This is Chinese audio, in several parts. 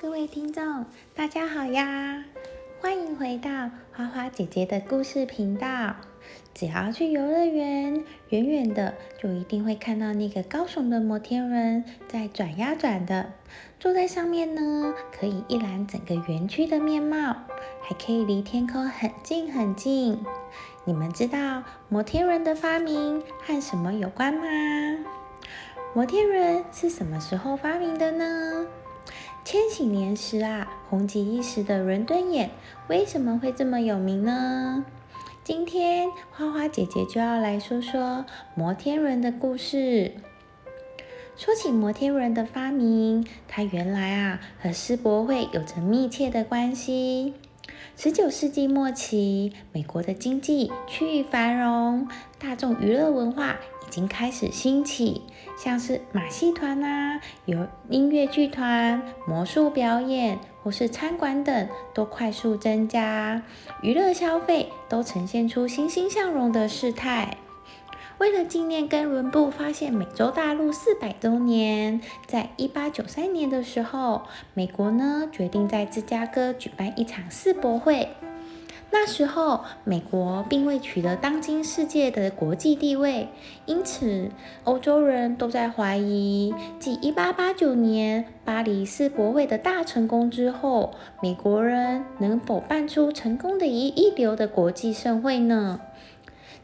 各位听众，大家好呀！欢迎回到花花姐姐的故事频道。只要去游乐园，远远的就一定会看到那个高耸的摩天轮在转呀转的。坐在上面呢，可以一览整个园区的面貌，还可以离天空很近很近。你们知道摩天轮的发明和什么有关吗？摩天轮是什么时候发明的呢？千禧年时啊，红极一时的伦敦眼为什么会这么有名呢？今天花花姐姐就要来说说摩天轮的故事。说起摩天轮的发明，它原来啊和世博会有着密切的关系。十九世纪末期，美国的经济趋于繁荣，大众娱乐文化已经开始兴起，像是马戏团啊、有音乐剧团、魔术表演或是餐馆等都快速增加，娱乐消费都呈现出欣欣向荣的事态。为了纪念哥伦布发现美洲大陆四百周年，在一八九三年的时候，美国呢决定在芝加哥举办一场世博会。那时候，美国并未取得当今世界的国际地位，因此欧洲人都在怀疑，继一八八九年巴黎世博会的大成功之后，美国人能否办出成功的一一流的国际盛会呢？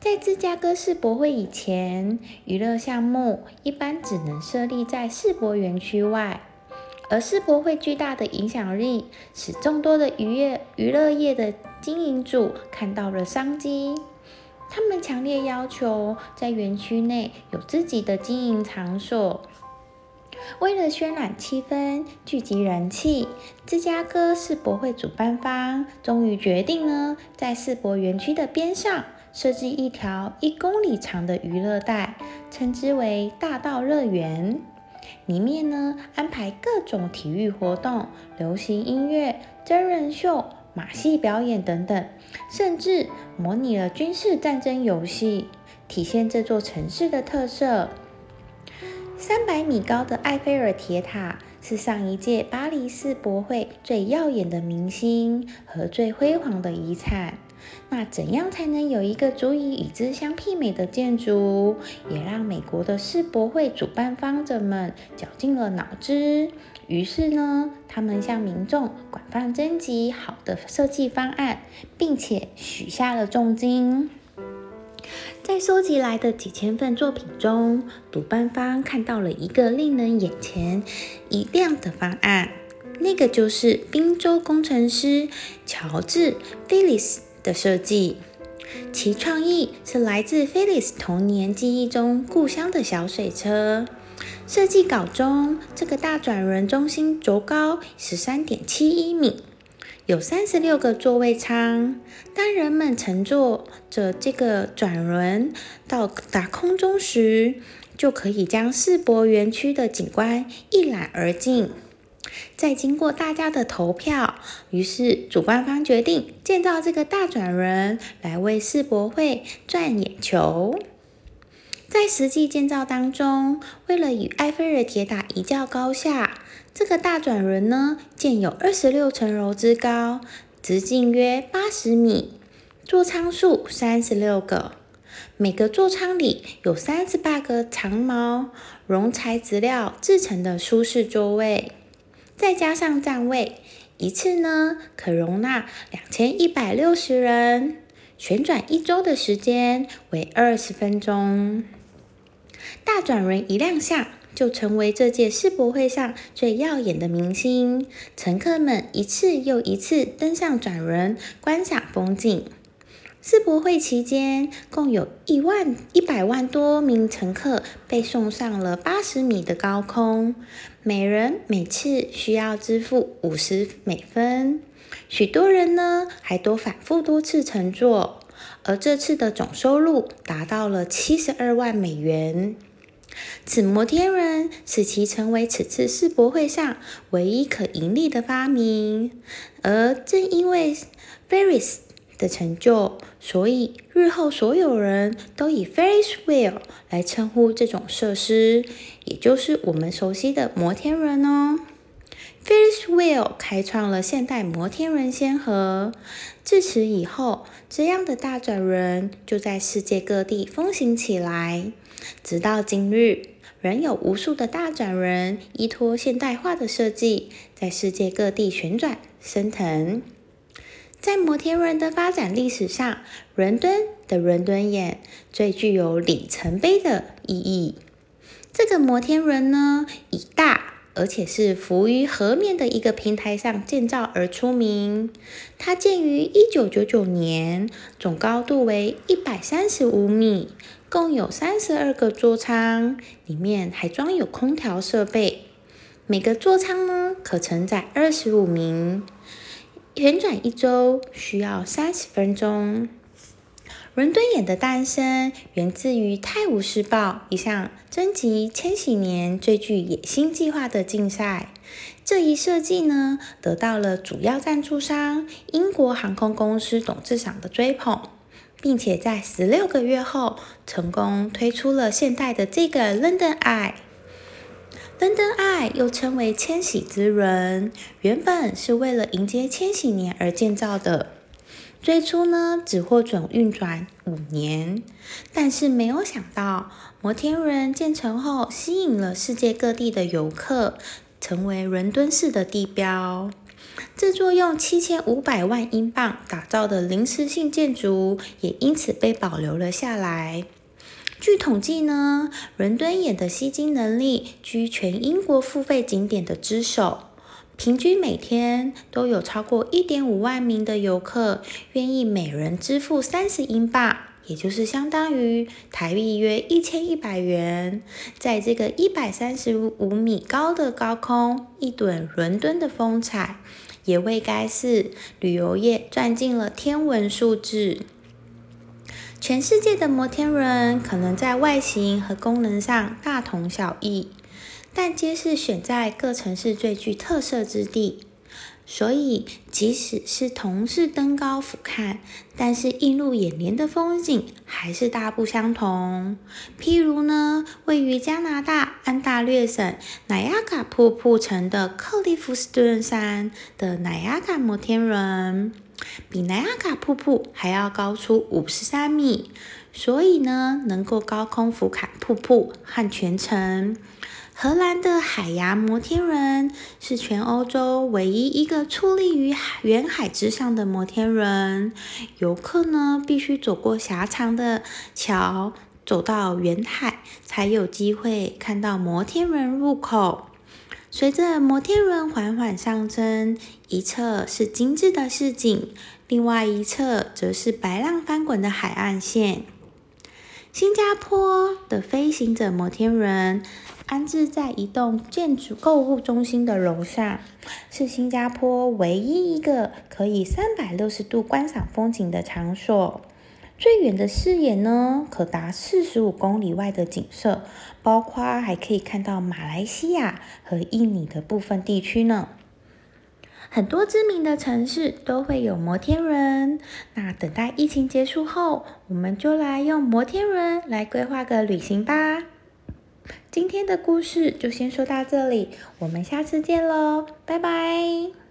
在芝加哥世博会以前，娱乐项目一般只能设立在世博园区外。而世博会巨大的影响力，使众多的娱乐娱乐业的经营主看到了商机。他们强烈要求在园区内有自己的经营场所。为了渲染气氛、聚集人气，芝加哥世博会主办方终于决定呢，在世博园区的边上。设计一条一公里长的娱乐带，称之为大道乐园。里面呢安排各种体育活动、流行音乐、真人秀、马戏表演等等，甚至模拟了军事战争游戏，体现这座城市的特色。三百米高的埃菲尔铁塔是上一届巴黎世博会最耀眼的明星和最辉煌的遗产。那怎样才能有一个足以与之相媲美的建筑？也让美国的世博会主办方者们绞尽了脑汁。于是呢，他们向民众广泛征集好的设计方案，并且许下了重金。在收集来的几千份作品中，主办方看到了一个令人眼前一亮的方案，那个就是宾州工程师乔治·菲利斯。的设计，其创意是来自菲利斯童年记忆中故乡的小水车。设计稿中，这个大转轮中心轴高十三点七一米，有三十六个座位舱。当人们乘坐着这个转轮到达空中时，就可以将世博园区的景观一览而尽。在经过大家的投票，于是主办方决定建造这个大转轮来为世博会赚眼球。在实际建造当中，为了与埃菲尔铁塔一较高下，这个大转轮呢建有二十六层楼之高，直径约八十米，座舱数三十六个，每个座舱里有三十八个长毛绒材质料制成的舒适座位。再加上站位，一次呢可容纳两千一百六十人。旋转一周的时间为二十分钟。大转轮一亮相，就成为这届世博会上最耀眼的明星。乘客们一次又一次登上转轮，观赏风景。世博会期间，共有一万一百万多名乘客被送上了八十米的高空，每人每次需要支付五十美分。许多人呢，还都反复多次乘坐，而这次的总收入达到了七十二万美元。此摩天轮使其成为此次世博会上唯一可盈利的发明，而正因为 Ferris。的成就，所以日后所有人都以 Ferris wheel 来称呼这种设施，也就是我们熟悉的摩天轮哦。Ferris wheel 开创了现代摩天轮先河。自此以后，这样的大转轮就在世界各地风行起来。直到今日，仍有无数的大转轮依托现代化的设计，在世界各地旋转升腾。在摩天轮的发展历史上，伦敦的伦敦眼最具有里程碑的意义。这个摩天轮呢，以大。而且是浮于河面的一个平台上建造而出名。它建于一九九九年，总高度为一百三十五米，共有三十二个座舱，里面还装有空调设备。每个座舱呢可承载二十五名，旋转一周需要三十分钟。伦敦眼的诞生源自于《泰晤士报》一项征集千禧年最具野心计划的竞赛。这一设计呢，得到了主要赞助商英国航空公司董事长的追捧，并且在十六个月后成功推出了现代的这个 London Eye。London Eye 又称为千禧之轮，原本是为了迎接千禧年而建造的。最初呢，只获准运转五年，但是没有想到摩天轮建成后，吸引了世界各地的游客，成为伦敦市的地标。这座用七千五百万英镑打造的临时性建筑，也因此被保留了下来。据统计呢，伦敦眼的吸金能力居全英国付费景点的之首。平均每天都有超过一点五万名的游客愿意每人支付三十英镑，也就是相当于台币约一千一百元，在这个一百三十五米高的高空一睹伦敦的风采，也为该市旅游业赚进了天文数字。全世界的摩天轮可能在外形和功能上大同小异。但皆是选在各城市最具特色之地，所以即使是同是登高俯瞰，但是映入眼帘的风景还是大不相同。譬如呢，位于加拿大安大略省乃亚嘎瀑布城的克利夫斯顿山的乃亚嘎摩天轮，比南亚卡瀑布还要高出五十三米，所以呢，能够高空俯瞰瀑布和全城。荷兰的海牙摩天轮是全欧洲唯一一个矗立于远海之上的摩天轮。游客呢，必须走过狭长的桥，走到远海，才有机会看到摩天轮入口。随着摩天轮缓缓上升，一侧是精致的市景，另外一侧则是白浪翻滚的海岸线。新加坡的飞行者摩天轮安置在一栋建筑购物中心的楼上，是新加坡唯一一个可以三百六十度观赏风景的场所。最远的视野呢，可达四十五公里外的景色，包括还可以看到马来西亚和印尼的部分地区呢。很多知名的城市都会有摩天轮。那等待疫情结束后，我们就来用摩天轮来规划个旅行吧。今天的故事就先说到这里，我们下次见喽，拜拜。